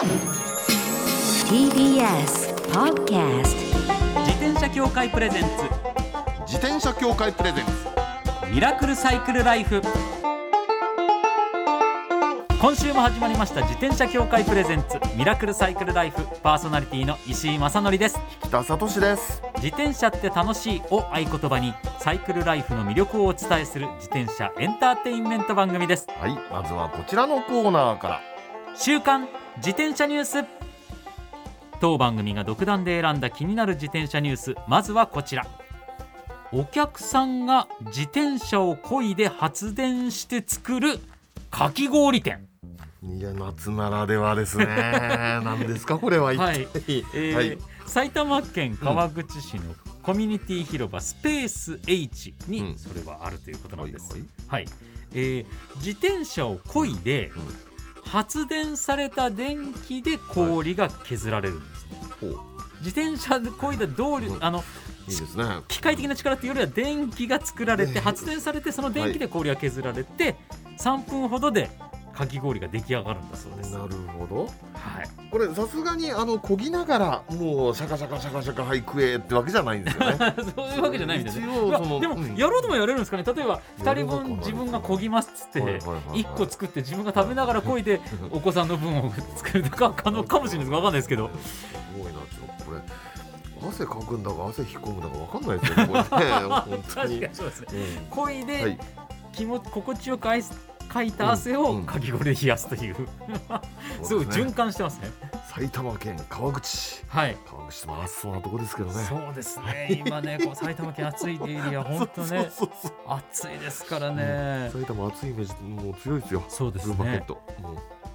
TBS Podcast 自転車協会プレゼンツ。自転車協会プレゼンツ。ミラクルサイクルライフ。今週も始まりました。自転車協会プレゼンツ。ミラクルサイクルライフ。パーソナリティの石井正則です。北里志です。自転車って楽しいを合言葉にサイクルライフの魅力をお伝えする自転車エンターテインメント番組です。はいまずはこちらのコーナーから。週刊自転車ニュース。当番組が独断で選んだ気になる自転車ニュース。まずはこちら。お客さんが自転車を漕いで発電して作るかき氷店。いや夏ならではですね。何ですかこれは一体。はい。えーはい。埼玉県川口市のコミュニティ広場スペース H にうん。それはあるということなんです、はい。はい、えー自転車を漕いでうん発電された電気で氷が削られるんです、ほう。自転車で漕いだ動力、うん。あのいいですね。機械的な力っていうよりは電気が作られてね発電されてその電気で氷が削られて3分ほどでかき氷が出来上がるんだそうです。なるほど。はい、これさすがにあの漕ぎながらもうシャカシャカシャカシャカはい食えって わけじゃないんですよね。そういうわけじゃないんですね。一応うわそのでも、うん。やろうともやれるんですかね。例えば2人分自分が漕ぎますっつってはいはいはいはい1個作って自分が食べながら漕いでお子さんの分を作るとか可能かもしれないです。わかんないですけどすごいなちょっとこれ。汗かくんだか汗引っ込むんだかわかんないですよねこれね。本 当確にかにそうですね。うんで、はい。気持ち心地よくアイスかいた汗をうんうんかき氷で冷やすという、すごい循環してますね。埼玉県川口。市はい。川口市も暑そうなとこですけどね。そうですね。今ねこう埼玉県暑いエリア 本当ね暑いですからね、埼玉暑いイメージもう強いですよ。そうですね。う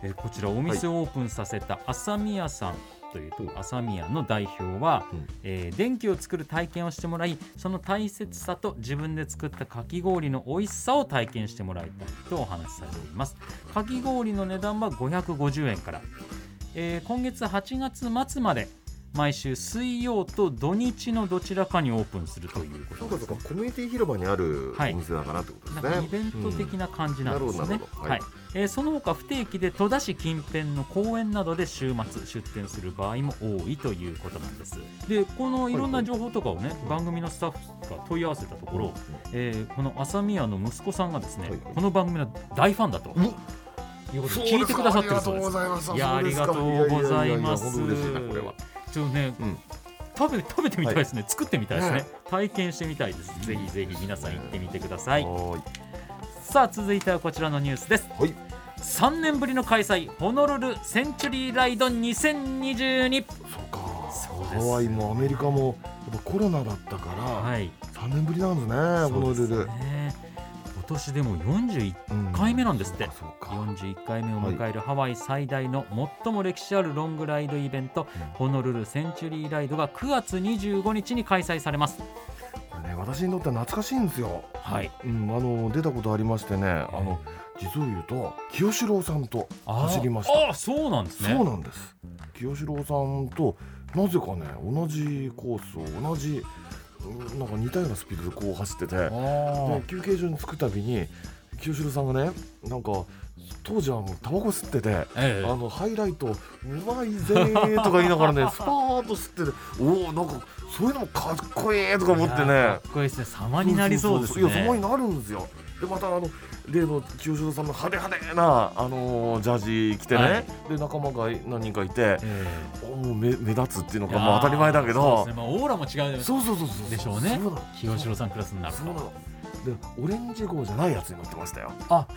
えーこちらお店をオープンさせた朝宮さんという朝宮の代表は、うん。えー電気を作る体験をしてもらいその大切さと自分で作ったかき氷の美味しさを体験してもらいたいとお話しされています。かき氷の値段は550円から、えー今月8月末まで毎週水曜と土日のどちらかにオープンするというこそうかとです。そうかコミュニティ広場にあるはいお店だからってことですね、かイベント的な感じなんですね。ははい。い。えーその他不定期で戸田市近辺の公園などで週末出店する場合も多いということなんです。でこのいろんな情報とかをね、番組のスタッフが問い合わせたところ、えーこの朝宮の息子さんがですね、はいはい。この番組の大ファンだとうん。いうことで聞いてくださってるそうです。すいやありがとうございます。本当嬉しいなこれはちょっとね、うん。食べ食べてみたいですね、作ってみたいですね。ね体験してみたいです。ぜひぜひ皆さん行ってみてください。い。さあ続いてはこちらのニュースです。はい。3年ぶりの開催ホノルルセンチュリーライド2022そうか。ハワイもアメリカもやっぱコロナだったから、はい。3年ぶりなんですねこのルルそうですね。今年でも41うん。回目なんですって。そうか。41回目を迎えるハワイ最大の最も歴史あるロングライドイベント、ホノルルセンチュリーライドが9月25日に開催されます。ね私にとっては懐かしいんですよ。はい。うん、あの出たことありましてね、あの実を言うと清志郎さんと走りました。ああそうなんですね。そうなんです。清志郎さんとなぜかね同じコースを同じうんなんか似たようなスピードでこう走ってて、であ休憩所に着くたびに清志郎さんがねなんか当時はもうタバコ吸ってて。あええ。あのハイライトうまいぜーとか言いながらね スパーッと吸ってておおなんかそういうのもかっこいいとか思ってね。かっこいいですね。様になりそうですね。いや様になるんですよでまたあの例の清志郎さんの派手派手な、あのージャージ着てね、はい。で仲間が何人かいて。えおもう目目立つっていうのえがもう当たり前だけそうどですね。まあ、オーラも違うそうそうそうそう。でしょうね。そうなの。清志郎さんクラスになると。そうなのでオレンジ号じゃないやつに乗ってましたよ。あ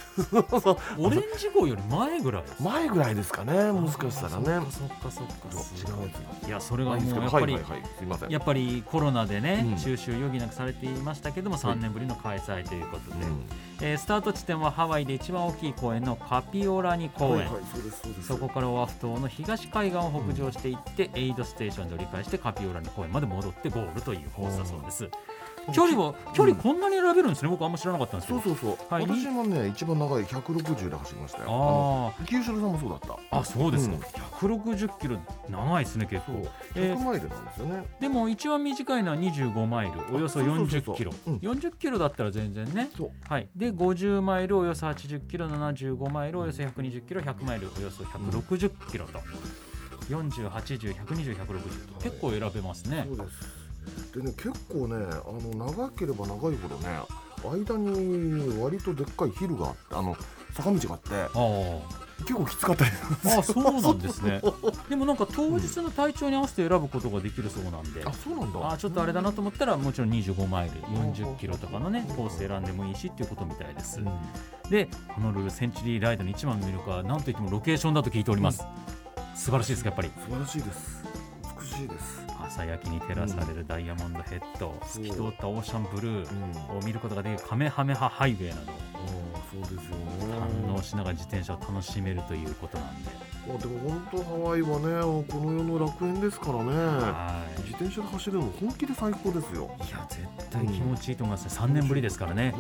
そう オレンジ号より前ぐらいです。前ぐらいですかねもしかしたらね。そっかそっかそっか。違うやついやそれがもうやっぱり、はいはいはいすいません。やっぱりコロナでね、うん。中止を余儀なくされていましたけども3年ぶりの開催ということで、うん。えースタート地点はハワイで一番大きい公園のカピオラニ公園、はいはいそこからオアフ島の東海岸を北上していって、エイドステーションで折り返してカピオラニ公園まで戻ってゴールというコースだそうです。距離は距離こんなに選べるんですね、僕あんま知らなかったんですけど。そうそうそう、はい。私もね一番長い160で走りましたよ。あの清志郎さんもそうだった。あそうですか、うん。160キロ長いですね結構、えー100マイルなんですよね、でも一番短いのは25マイル。およそそうそうそう。40そうキロ。うん。40キロだったら全然ね。そう。はい。で50マイルおよそ80キロ75マイルおよそ120キロ100マイルおよそ160キロと、4080120160結構選べますね。そうですでね結構ねあの長ければ長いほどね間に割とでっかいヒルがあってあの坂道があってあ結構きつかったりああそうなんですね。でもなんか当日の体調に合わせて選ぶことができるそうなんで。あそうなんだ。あちょっとあれだなと思ったらもちろん25マイル40キロとかのねコース選んでもいいしっていうことみたいです。うん。でホノルルセンチュリーライドの一番の魅力は何といってもロケーションだと聞いております。素晴らしいですかやっぱり。素晴らしいです。美しいです朝焼きに照らされるダイヤモンドヘッド透き通ったオーシャンブルうんーを見ることができるカメハメハハイウェイなどそうですよね。堪能しながら自転車を楽しめるということなんで。あでも本当ハワイはねこの世の楽園ですからね。はい。自転車で走れるの本気で最高ですよ。いや絶対気持ちいいと思いますね。3年ぶりですからね。ね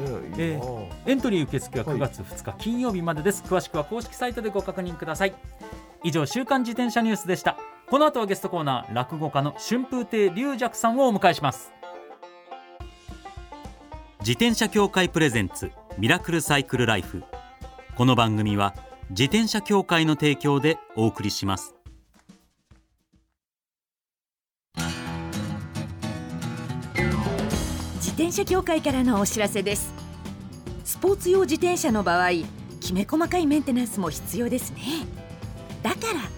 いいな。あエントリー受付は9月2日金曜日までです、詳しくは公式サイトでご確認ください。以上週刊自転車ニュースでしたこの後はゲストコーナー落語家の春風亭龍尺さんをお迎えします。自転車協会プレゼンツミラクルサイクルライフ。この番組は自転車協会の提供でお送りします。自転車協会からのお知らせです。スポーツ用自転車の場合きめ細かいメンテナンスも必要ですね。だから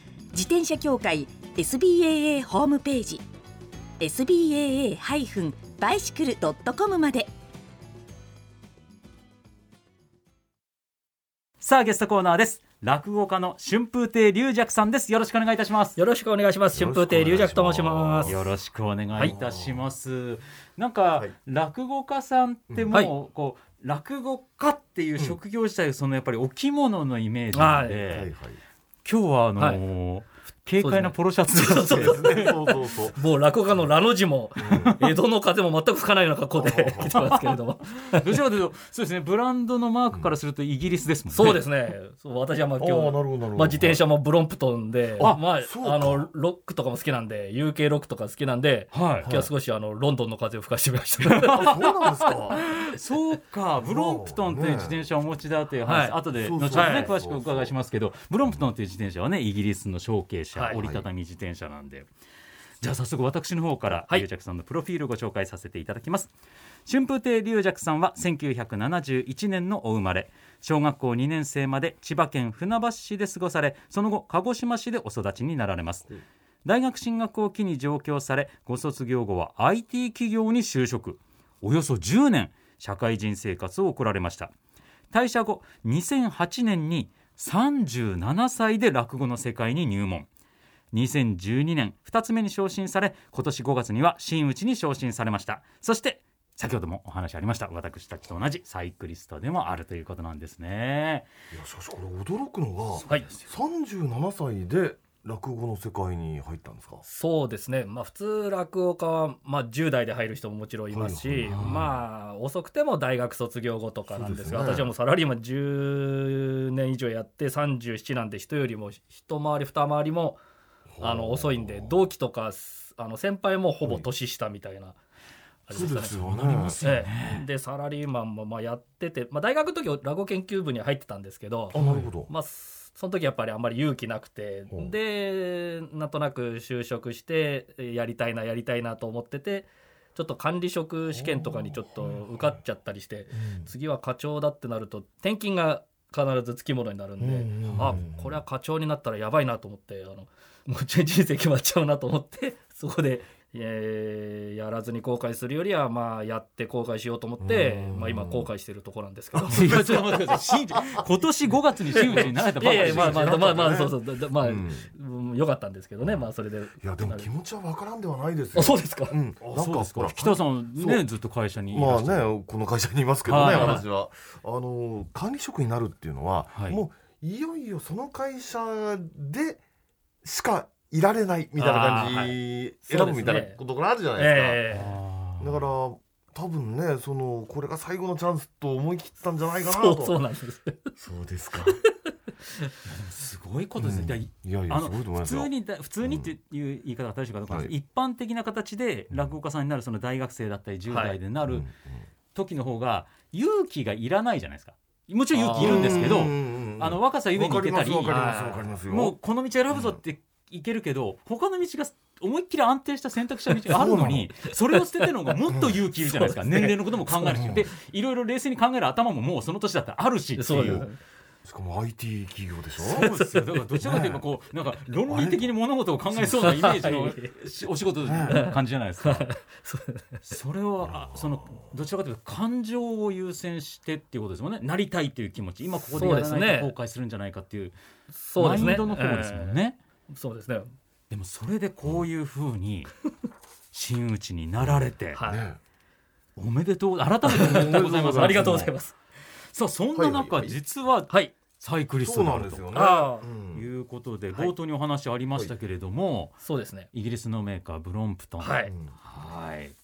自転車協会 SBAA ホームページ SBAA-bicycle.com まで。さあゲストコーナーです。落語家の春風亭龍尺さんです。よろしくお願いいたします。よろしくお願いします。春風亭龍尺と申します。よろしくお願いいたします。なんか、はい。落語家さんってもう、はい。こう落語家っていう職業自体、そのやっぱりお着物のイメージなんで、はいはい今日はあのー軽快なポロシャツでそうですねそうそう。そう もう落語家のラの字も、江戸の風も全く吹かないような格好で 来てますけれども。どちらかというとそうですねブランドのマークからするとイギリスですもんね。そうですね。そう私はまあ今日、まあ自転車もブロンプトンで、あまああのロックとかも好きなんで、UK ロックとか好きなんで、はい今日は少しあのロンドンの風を吹かしてみました。あそうなんですか。そうか、ブロンプトンというね自転車をお持ちだという話、はい。後で後ほどね、はい詳しくお伺いしますけど、ブロンプトンという自転車はね、イギリスの小径折りたたみ自転車なんで。じゃあ早速私の方からはい。龍尺さんのプロフィールをご紹介させていただきます。春風亭龍尺さんは1971年のお生まれ。小学校2年生まで千葉県船橋市で過ごされその後鹿児島市でお育ちになられます。大学進学を機に上京されご卒業後は IT 企業に就職。およそ10年社会人生活を送られました。退社後2008年に37歳で落語の世界に入門2012年2つ目に昇進され今年5月には真打ちに昇進されました。そして先ほどもお話ありました。私たちと同じサイクリストでもあるということなんですね。いやしかしこれ驚くのがはい。37歳で落語の世界に入ったんですか？そうですね、まあ、普通落語家は、まあ、10代で入る人ももちろんいますし、はい。はい。はいまあ遅くても大学卒業後とかなんですがね。私はもうサラリーマン10年以上やって37なんで人よりも一回り二回りもあの遅いんで同期とかあの先輩もほぼ年下みたいな、あれそうですかね。ですよね。ええ。でサラリーマンもまあやってて、まあ、大学の時は落語研究部には入ってたんですけどあなるほど。まあ、その時やっぱりあんまり勇気なくてでなんとなく就職してえやりたいなやりたいなと思っててちょっと管理職試験とかにちょっと受かっちゃったりして次は課長だってなると転勤が必ずつきものになるんで、うんうんうん。あこれは課長になったらやばいなと思ってあのもう人生決まっちゃうなと思ってそこでえーやらずに後悔するよりはまあやって後悔しようと思ってうん。まあ今後悔してるところなんですけど。今年5月に真打ちになられたいばっかり。やいやまあまあまあまあね。そうそう。まあうん。うん良かったんですけどね。まあそれで。いやでも気持ちはわからんではないですよ。あそうですか。うん。あそうですか。北田さんそう。ねずっと会社にいまあねこの会社にいますけどね、はい。私は。あの管理職になるっていうのは、はい。もういよいよその会社でしかいられないみたいな感じ、選ぶみたいなことがあるじゃないですか、だから多分ねそのこれが最後のチャンスと思い切ったんじゃないかなそうとそうなんです。そうですか。すごいことですね、うん。いいやいやすごいと思いますよ。通にだ普通にっていう言い方が正しいかどうか一般的な形で落語家さんになるその大学生だったり10代でなる時の方が勇気がいらないじゃないですか。もちろん勇気いるんですけどあの若さゆえにいけたりもうこの道選ぶぞっていけるけど他の道が思いっきり安定した選択肢の道があるのにそれを捨ててるのがもっと勇気いるじゃないですか。年齢のことも考えるし。でいろいろ冷静に考える頭ももうその年だったらあるし。っていう。しかも IT 企業でしょ？そうですよ。だからどちらかというとこうなんか論理的に物事を考えそうなイメージのしお仕事の感じじゃないですか。それをあそのどちらかとい。うと感情を優先してってい。うことですもんねなりたい。ってい。う気持ち今ここでやらそうですねない。と後悔するんじゃない。かってい。うマイそうですねンドの方ですもんね。ええそうですね。でもそれでこういうふうに真打ちになられてはい、ね。おめでとう改めておめでとうございます。ありがとうございます。さあそんな中、はいはいはい。実ははい。サイクリストになんですよね。ああ。うん。いうことではい。冒頭にお話ありましたけれども、そうですね。イギリスのメーカーブロンプトン。はい。はい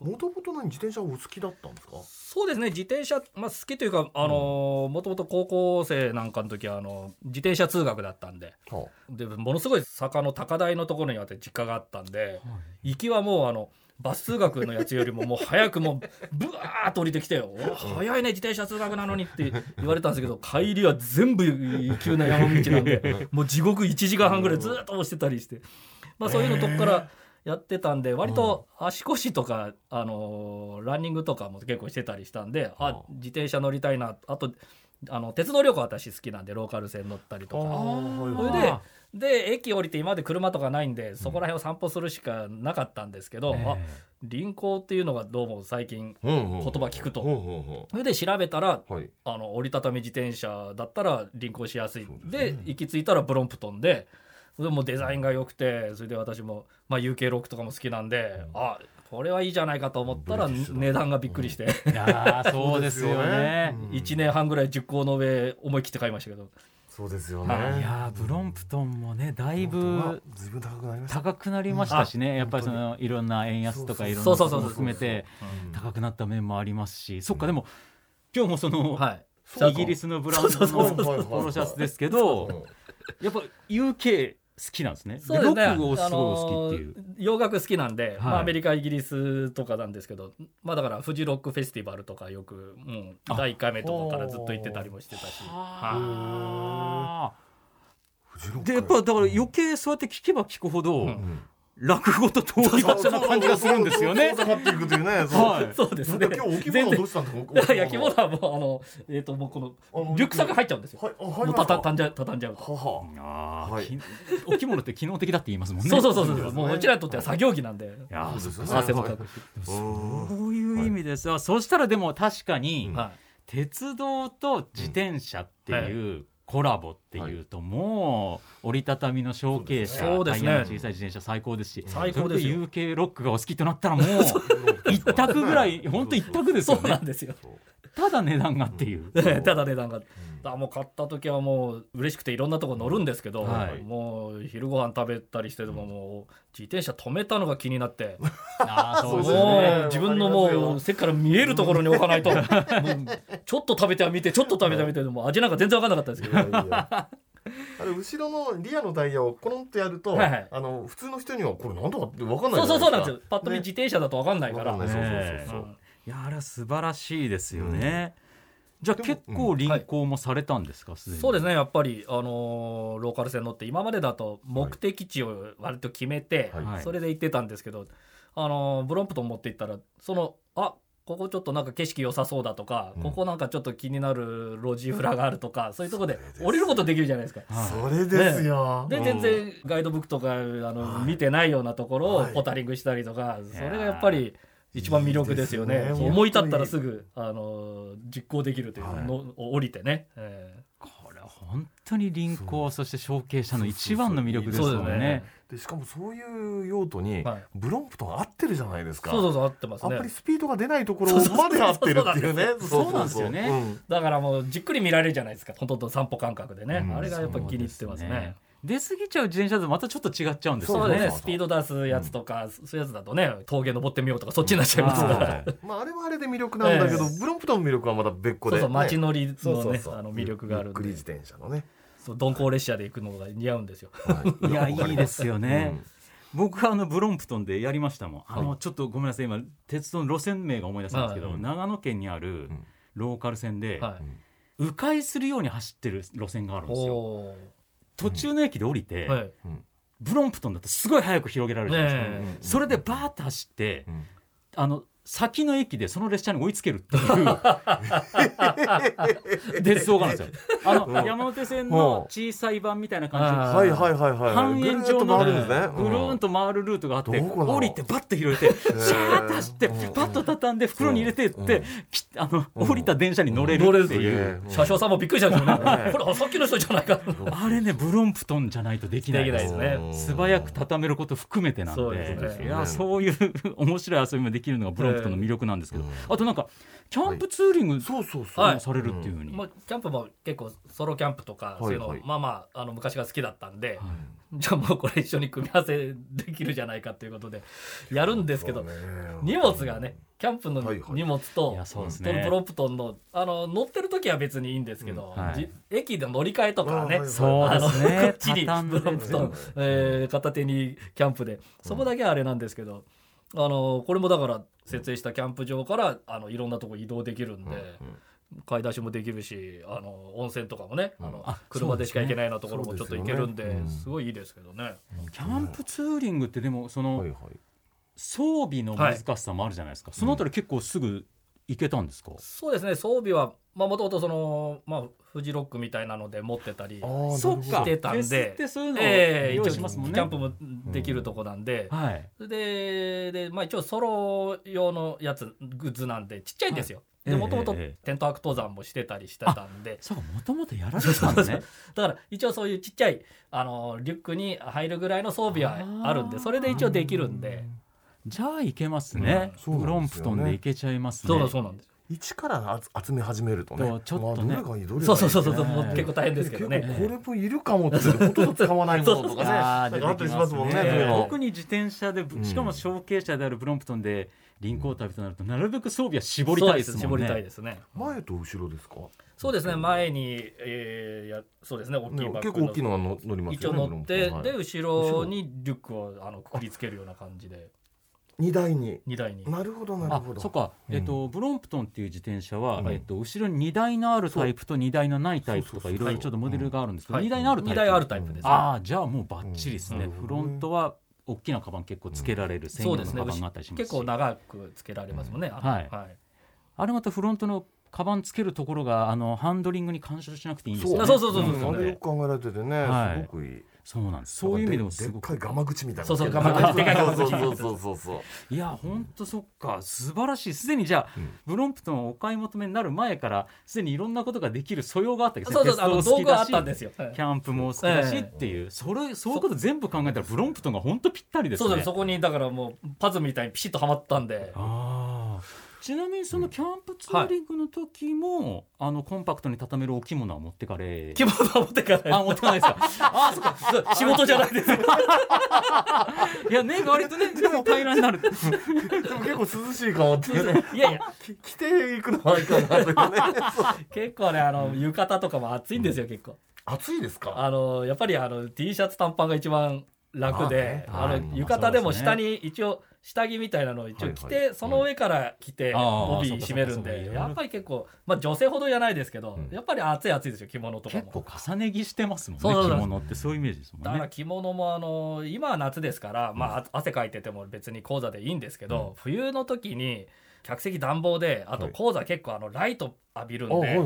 もともと何自転車お好きだったんですか？そうですね。自転車、まあ、好きというかあのもともと高校生なんかの時はあの自転車通学だったんで。はでものすごい坂の高台のところにあって実家があったんで行きはもうあのバス通学のやつよりももう早くもう ブワーッと降りてきてよ「お早いね自転車通学なのに」って言われたんですけど帰りは全部急な山道なんで もう地獄1時間半ぐらいずっと押してたりして、まあ、そういうのとこからやってたんで割と足腰とか、あのーランニングとかも結構してたりしたんであ自転車乗りたいなあとあの鉄道旅行私好きなんでローカル線乗ったりとか。それであで駅降りて今まで車とかないんでそこら辺を散歩するしかなかったんですけど、ーあ輪行っていうのがどうも最近あ言言葉聞くと。それで調べたらうはい。あの折りたたみ自転車だったら輪行しやすい。そうで,、行き着いたらブロンプトンででもうデザインが良くてそれで私も、まあ、UK6 とかも好きなんで、あこれはいいじゃないかと思ったら値段がびっくりして、いやーそうですよね。うん。1年半ぐらい熟考の上思い切って買いましたけど。そうですよい。ねやーブロンプトンもねだいぶ高くなりました。高くなりましたしね。やっぱりそ本のいろんな円安とかいろんなそうそうそうそう。ことも含めてうん高くなった面もありますし。そっかでも今日もそのイギリスのブランドのポロシャツですけどやっぱ UK 好きなんですね。そうですね。ロックをすごい好きっていう。あのー洋楽好きなんで、まはいあアメリカイギリスとかなんですけど、まあだからフジロックフェスティバルとかよく、うん、あ第1回目とかからずっと行ってたりもしてたし、はあフジロックーでやっぱだから余計そうやって聞けば聞くほど、うん落語と遠い場所な感じがするんですよね遠。ざかっていくというねそうはいい、そうですね。今日お着物どうしたんですかいや着物はもうあのえっ、ともうこのリュックサック入っちゃうんですよ。はいもうたた畳んじゃう畳んじゃうと。ははあーはいきお着物って機能的だって言いますもんね。そうそうそうそう。もううちらにとっては作業着なんで。いやーそうですよね汗そういう意味ですよ、そしたらでも確かに、鉄道と自転車っていうコラボっていうともう折りたたみのショーケースそうですね。タイヤの小さい自転車最高ですし最高ですよ。UK ロックがお好きとなったらもう 一択ぐらい本当一択ですそよね。うなんですよ。ただ値段がっていう。ただ値段が。あもう買った時はもう嬉しくていろんなとこ乗るんですけど、はいもう昼ご飯食べたりしててももう自転車止めたのが気になって。あーそうですもね。う自分のもう背から見えるところに置かないと。ちょっと食べては見てちょっと食べては見てでも味なんか全然分かんなかったですけど。いやいやあれ後ろのリアのタイヤをコロンとやると、はいはいあの普通の人にはこれなんだかって分かんないそうそうそうなんですよ。よパッと見自転車だと分かんないから、分かんない。ねそうそうそうそう。いやあれは素晴らしいですよね、じゃあ結構輪行もされたんですか？すでに。そうですね。やっぱり、あのーローカル線乗って今までだと目的地を割と決めて、はい。はい。それで行ってたんですけど、あのーブロンプトン持って行ったらそのあここちょっとなんか景色良さそうだとか、うん。ここなんかちょっと気になる路地裏があるとかそういうところで降りることできるじゃないですか。それですよ。で全然ガイドブックとかあの見てないようなところをはい。ポタリングしたりとか、それがやっぱり一番魅力ですよね。いいね思い立ったらすぐあの実行できるというはいの、降りてね。えこれは本当に輪行そして承継者の一番の魅力ですそうよねですね。でしかもそういう用途にはいブロンプトン合ってるじゃないですか。ーそうそうそう合ってますねあんまり。スピードが出ないところまで合ってるっていうね。そうなんですよねうんだからもうじっくり見られるじゃないですか。ほとんど散歩感覚でね。うんあれがやっぱり気に入ってますね。出過ぎちゃう自転車とまたちょっと違っちゃうんですよね。そうですね。スピード出すやつとか、そういうやつだとね、峠登ってみようとかそっちになっちゃいますかはら。はい。まああれはあれで魅力なんだけど、えブロンプトンの魅力はまた別個で、そうそうね街乗りのねあの魅力があるんで。ゆっくり自転車のね。そう鈍行列車で行くのが似合うんですよ。はい。いやいいですよね、うん。僕はあのブロンプトンでやりましたもん。あの、はちょっとごめんなさい今鉄道の路線名が思い出したんですけど、はい長野県にあるん。ローカル線で、はい。迂回するように走ってる路線があるんですよ。お途中の駅で降りて、ーはい。ブロンプトンだとすごい早く広げられるじゃないですか、ねそれでバーッと走って、うん。あの先の駅でその列車に追いつけるっていう。鉄道があるんですよあの、山手線の小さい版みたいな感じ。であーはいはいはいはい。半円状のぐるーっと回るんですね。ぐるーんと回るルートがあって、降りてバッて広げてシャーッと走ってうん。パッと畳んで袋に入れてっうん。てきあの降りた電車に乗れるっていう。ええ。車掌さんもびっくりしたんですよね。ねこれあさっきの人じゃないか。あれねブロンプトンじゃないとできないです。ね。うん。素早く畳めること含めてなんそうでいやそういう面白い遊びもできるのがブロンプトンの魅力なんですけど、うん。あとなんかキャンプツーリングそうそうそう。はい。されるっていうふうに、まあキャンプも結構ソロキャンプとかそういうの、はいはいまあまああの昔が好きだったんで、はい。じゃあもうこれ一緒に組み合わせできるじゃないかということでやるんですけど、そうね。荷物がねキャンプのはいはい。荷物と、いやそうですとねプロンプトンのあの乗ってる時は別にいいんですけど、うん。はい。じ駅で乗り換えとかはね、そうですね。こっちにプロンプトン、えー片手にキャンプで。そこだけはあれなんですけど、あのこれもだから設営したキャンプ場からあのいろんなとこ移動できるんで、買い出しもできるしあの温泉とかもね、あのあ車でしか行けないようなところもちょっと行けるんでねすごいいいですけどね。キャンプツーリングってでもその、はいはい。装備の難しさもあるじゃないですか、そのあたり結構すぐ行けたんですか、そうですね。装備はもともとその、まあ、フジロックみたいなので持ってたりあーそっか。してたんでフェスってそういうのをええ用意一応しますもんね、キャンプもできるとこなんで、はい。それでで、まあ、一応ソロ用のやつグッズなんでちっちゃいんですよ。ええでもともとええテントアク登山もしてたりしてたんで。そうかもともとやられてたんですねだから一応そういうちっちゃいあのリュックに入るぐらいの装備はあるんでそれで一応できるんで。じゃあ行けますね、うん。そうブロンプトンで行けちゃいますね。そうそうなんです一から集め始めるとね。ちょっとね。まあどれがいいどれがいいそうそうそうそう結構大変ですけどね。これもいるかもってほとんど使わないものとかね。あったりしますもんね。特に自転車でんしかも小径車であるブロンプトンで輪行旅となるとなるべく装備は絞りたいです絞りたいですね。前と後ろですか？そうですね前に、えー、やそうですね大きいねバ結構大きいのがの乗ります一応乗って、はい。で後ろにリュックをあのくくりつけるような感じで荷台に。荷台に。なるほどなるあほど。そっか、うん。えっとブロンプトンっていう自転車は、うん。えっと後ろに荷台のあるタイプと荷台のないタイプとかいろいろちょっとモデルがあるんですけど、はい。荷台のあるタイプ。荷台あるタイプですああじゃあもうバッチリですね、うんフロントは大きなカバン結構つけられる専用のそうですねカバンがあったりしますし。結構長くつけられますもんね、はい。はい。あれまたフロントのカバンつけるところがあのハンドリングに干渉しなくていいんですよね。そう。そうそうそうそうん。あれよく考えられててね。はい。すごくいい。そうなんです。そういう意味でもすごくでっかいガマ口みたいなそうそうガマ口。でかいガマ口そうそうそう。いやほんとそっか。素晴らしい。すでにじゃあ、うん。ブロンプトンをお買い求めになる前からすでにいろんなことができる素養があったわけそうそうあの鉄道具はあったんですよ。はい。キャンプも好きだしええっていう、それそういうこと全部考えたらブロンプトンが本当ぴったりですね。そうですそこにだからもうパズルみたいにピシッとはまったんで。あーちなみにそのキャンプツーリングの時も、あのコンパクトに畳めるお着物は持ってかれ着物は持ってかない。あ持ってかないですか？あそっか。仕事じゃないです。よいやね割とね平らになる。でも結構涼しいかもっていうね。いやいや。き着ていくのはいいかなというね。結構ねあの浴衣とかも暑いんですよ結構。暑いですか？あのやっぱりあの T シャツ短パンが一番楽であの浴衣でも下に一応下着みたいなのを一応着てその上から着て帯締めるんで。やっぱり結構まあ女性ほどじゃないですけどうん。やっぱり暑い暑いですよ着物とか結構も。重ね着してますもんね着物ってそういうイメージですもんね。だから着物もあの今は夏ですから、まあ、あ汗かいてても別に講座でいいんですけど、冬の時に客席暖房であとはい。講座結構あのライト浴びるんで、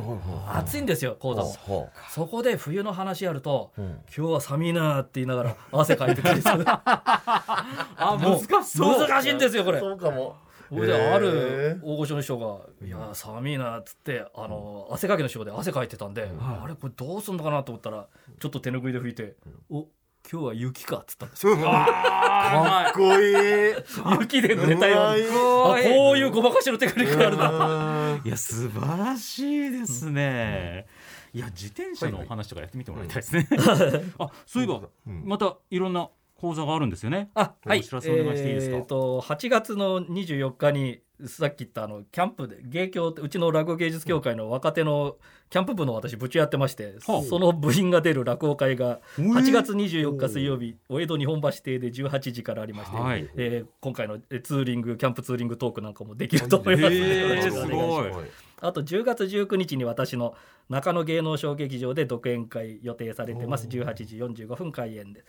暑いんですよ講座も。はそこで冬の話やると今日は寒いなって言いながら汗かいてたりする あ難しそう。難しいんですよこれ。そうかも。それであへるー大御所の人が「いやー寒いな」っつってあの汗かきの人で汗かいてたんで、あれこれどうすんのかなと思ったらちょっと手ぬぐいで拭いて「お今日は雪か」っつったんですよ。かっこいい。雪で濡れたようこういうごまかしのテクニックがあるんだうん。いや素晴らしいですね、いや自転車のお話とかやってみてもらいたいですね、あそういえば、うん。またいろんな講座があるんですよね。あはいお知らせお願いしていいですか？えーと8月の24日にさっき言ったあのキャンプで芸協ってうちの落語芸術協会の若手のキャンプ部の私部長やってまして、はあその部員が出る落語会がうえ8月24日水曜日お江戸日本橋邸で18時からありまして、はい。えー今回のえツーリングキャンプツーリングトークなんかもできると思います。のでへーよろしくお願いします。あと10月19日に私の中野芸能小劇場で独演会予定されてます。18時45分開演で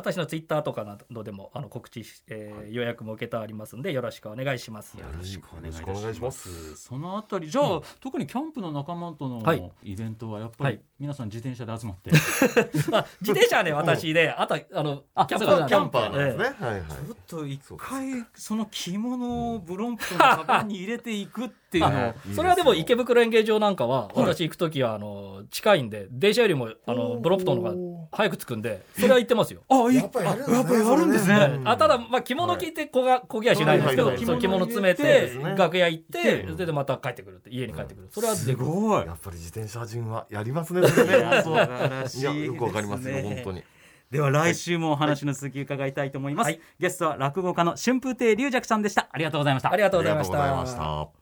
私のツイッターとかなどでもあの告知し、えー予約も受けてありますんでよろしくお願いします。よろしくお願いしまします。す。そのあたりじゃあ、特にキャンプの仲間とのはい。イベントはやっぱりはい。皆さん自転車で集まって、あ自転車はね。私であとあのあキャンプそうかキャンパーなんですね。えはいはい。ちょっと一回その着物をブロンプトのカバンに入れていくっていう。のそれはでも池袋演芸場なんかは私行く時はあの近いんで電車よりもあのブロンプトンの方が早く着くんでそれは行ってますよ。あいやっぱりやるんですね。やっぱりやるんですね。あただ、まあ、着物着てこがこぎはしないんですけど、着物詰めてて楽屋行って、うん。それでまた帰ってくるって家に帰ってくる、それはすごい。やっぱり自転車人はやりますねそれね。いやよくわかりますよ本当に。では来週もお話の続き伺いたいと思います、はい。ゲストは落語家の春風亭龍尺さんでした。ありがとうございました。ありがとうございましありがとうございた。ました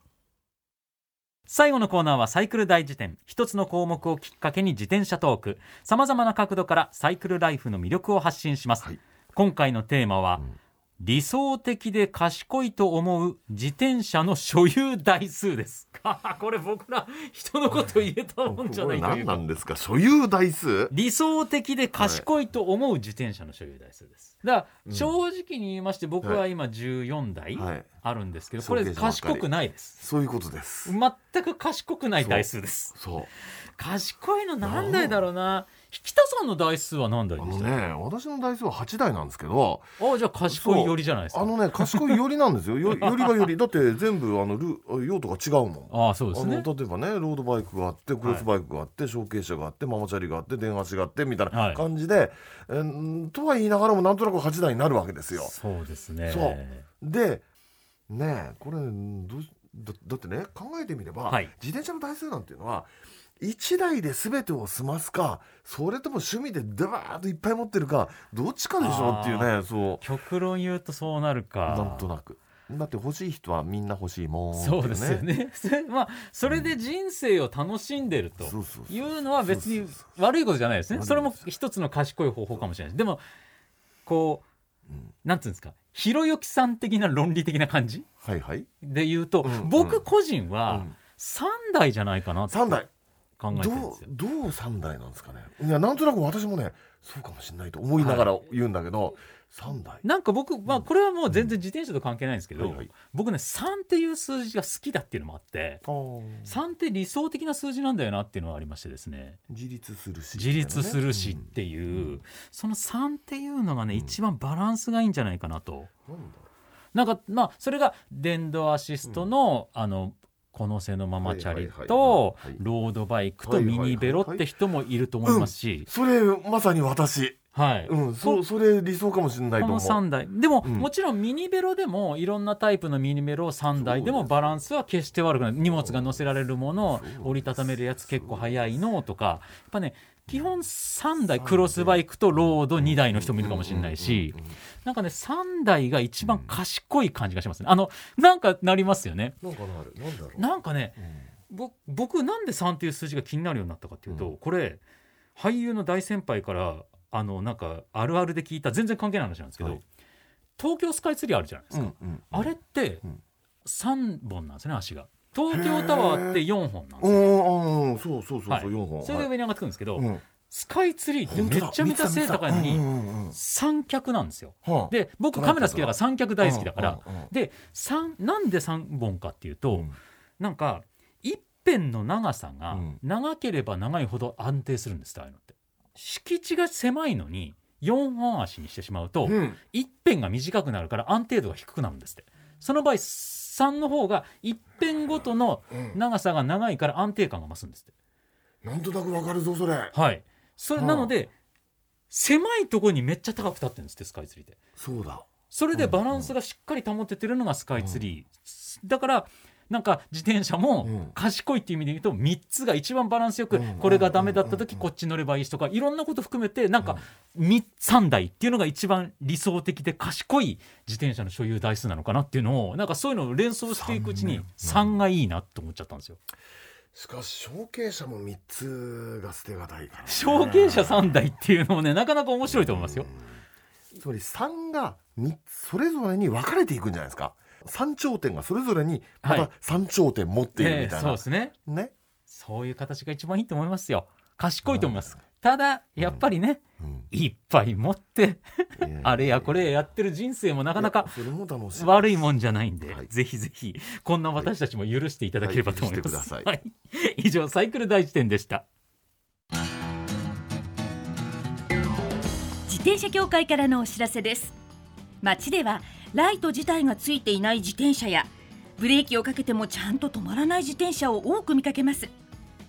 最後のコーナーはサイクル大辞典。一つの項目をきっかけに自転車トーク。さまざまな角度からサイクルライフの魅力を発信します、はい。今回のテーマは、うん。理想的で賢いと思う自転車の所有台数です。これ僕ら人のこと言えたもんじゃないというか。何なんですか？所有台数？理想的で賢いと思う自転車の所有台数です。だから正直に言いまして僕は今14台。はいあるんですけどこれ賢くないです。そういうことです。全く賢くない台数です。そう。賢いの何台だろうな。引田さんの台数は何台でしたね私の台数は8台なんですけどあじゃあ賢い寄りじゃないですか。あのね賢い寄りなんですよ。よ 寄りが寄り。だって全部あのル用途が違うもん。あそうですね。例えばねロードバイクがあってクロスバイクがあって、小径車があってママチャリがあって電圧があってみたいはい。な感じで、えーとは言いながらもなんとなく8台になるわけですよ。そうですね。そう。でねえこれどうだだってね考えてみれば、はい。自転車の台数なんていうのは1台で全てを済ますかそれとも趣味でダバーッといっぱい持ってるかどっちかでしょっていうねそう。極論言うとそうなるか。なんとなく。だって欲しい人はみんな欲しいもんそうですよね。まあそれで人生を楽しんでるというのは別に悪いことじゃないですね。それも一つの賢い方法かもしれない。でもこううん。なんつうんですか？ひろゆきさん的な論理的な感じ？はいはい、で言うと、うん僕個人うはん、3台じゃないかなって。3台考えてどうるんですよ。どう3台なんですかね。いやなんとなく私もねそうかもしれないと思いながら言うんだけど、3台なんか僕、まあ、これはもう全然自転車と関係ないんですけど、はいはい。僕ね3っていう数字が好きだっていうのもあってあー。3って理想的な数字なんだよなっていうのがありましてですね。自立するし自立するしっていう、その3っていうのがね、一番バランスがいいんじゃないかなと。うんなんだなんかまあそれが電動アシストの、あのこの背のままチャリとロードバイクとミニベロって人もいると思いますし、それまさに私はい、うんそそれ理想かもしれないことの思う。3台。でも、うん。もちろんミニベロでもいろんなタイプのミニベロを3台でもバランスは決して悪くない。荷物が載せられるものそう折りたためるやつ結構速いのとか。やっぱね基本3台クロスバイクとロード2台の人もいるかもしれないしうんうんうんなんかね3台が一番賢い感じがしますね。あのなんかなりますよね。なんかなる。なんだろう。なんかねうん。ぼ僕なんで3っていう数字が気になるようになったかっていうと、これ俳優の大先輩からあのなんかあるあるで聞いた全然関係ない話なんですけど、はい。東京スカイツリーあるじゃないですか、うんうんあれってうん3本なんですね足が。東京タワーって4本なんですうよ、んうん。そうそうそうそう、はい。4本。それで上に上がってくるんですけど、うん。スカイツリーってめっちゃめちゃ背高いのにうんうんうん。三脚なんですよ。はあ。で僕カメラ好きだから三脚大好きだから。うんうんうん。で三なんで3本かっていうと、うん。なんか一辺の長さがうん。長ければ長いほど安定するんですってああいうの敷地が狭いのに4本足にしてしまうと、うん。一辺が短くなるから安定度が低くなるんですって。その場合3の方が一辺ごとのうん。長さが長いから安定感が増すんですって。なんとなくわかるぞそれ。はい。それはあ。なので狭いところにめっちゃ高く立ってるんですってスカイツリーってそうだ。それでバランスがしっかり保ててるのがスカイツリー、だからなんか自転車もうん。賢いっていう意味で言うと3つが一番バランスよくうん。これがダメだった時うん。こっち乗ればいいしとかいろんなこと含めてなんかうん3台っていうのが一番理想的で賢い自転車の所有台数なのかなっていうのをなんかそういうのを連想していくうちに三3がいいなと思っちゃったんですよ。しかし承継者も三つが捨てがたいからね。証券者3台っていうのもねなかなか面白いと思いますよ。つまり3がそれぞれに分かれていくんじゃないですか三頂点がそれぞれにまはい。た三頂点持っているええみたいな、そうですね。ね、そういう形が一番いいと思いますよ。賢いと思います。ただやっぱりね、うん。いっぱい持ってあれやこれややってる人生もなかないか悪いもんじゃないんで、はい。ぜひぜひこんな私たちも許していただければと思います。はい。許してくだはい、以上サイクル大辞典でした。自転車協会からのお知らせです。街ではライト自体がついていない自転車やブレーキをかけてもちゃんと止まらない自転車を多く見かけます。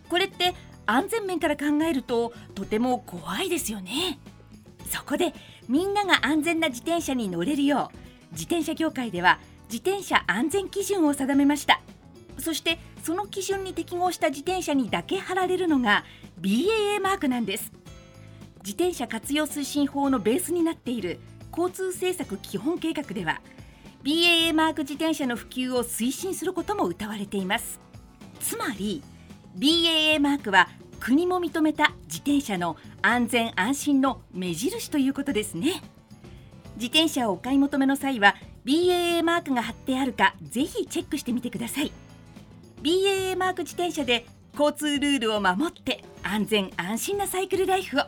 これって安全面から考えるととても怖いですよね。そこでみんなが安全な自転車に乗れるよう自転車協会では自転車安全基準を定めました。そしてその基準に適合した自転車にだけ貼られるのが BAA マークなんです。自転車活用推進法のベースになっている交通政策基本計画では BAA マーク自転車の普及を推進することも謳われています。つまり BAA マークは国も認めた自転車の安全安心の目印ということですね。自転車をお買い求めの際は BAA マークが貼ってあるかぜひチェックしてみてください。BAA マーク自転車で交通ルールを守って安全安心なサイクルライフを。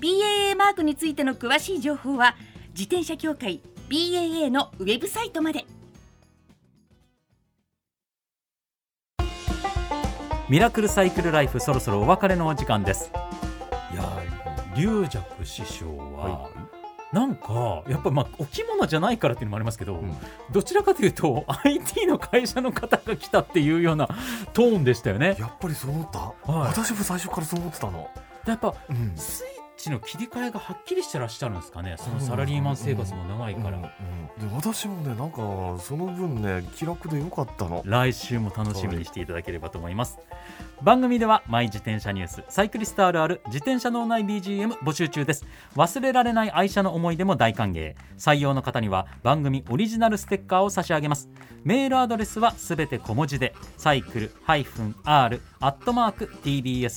BAA マークについての詳しい情報は自転車協会 BAA のウェブサイトまで。ミラクルサイクルライフそろそろお別れのお時間です。いやー龍尺師匠は、なんかやっぱまあお着物じゃないからっていうのもありますけど、ん。どちらかというと IT の会社の方が来たっていうようなトーンでしたよね。やっぱりそう思った、はい。私も最初からそう思ってたの、やっぱうんスイッチの切り替えがはっきりしてらっしゃるんですかねそのサラリーマン生活も長いから、で私もねなんかその分ね気楽でよかったの。来週も楽しみにしていただければと思います、番組ではマイ自転車ニュースサイクリストあるある自転車脳内 BGM 募集中です。忘れられない愛車の思い出も大歓迎。採用の方には番組オリジナルステッカーを差し上げます。メールアドレスはすべて小文字でサイクル -r アットマーク tbs.co.jp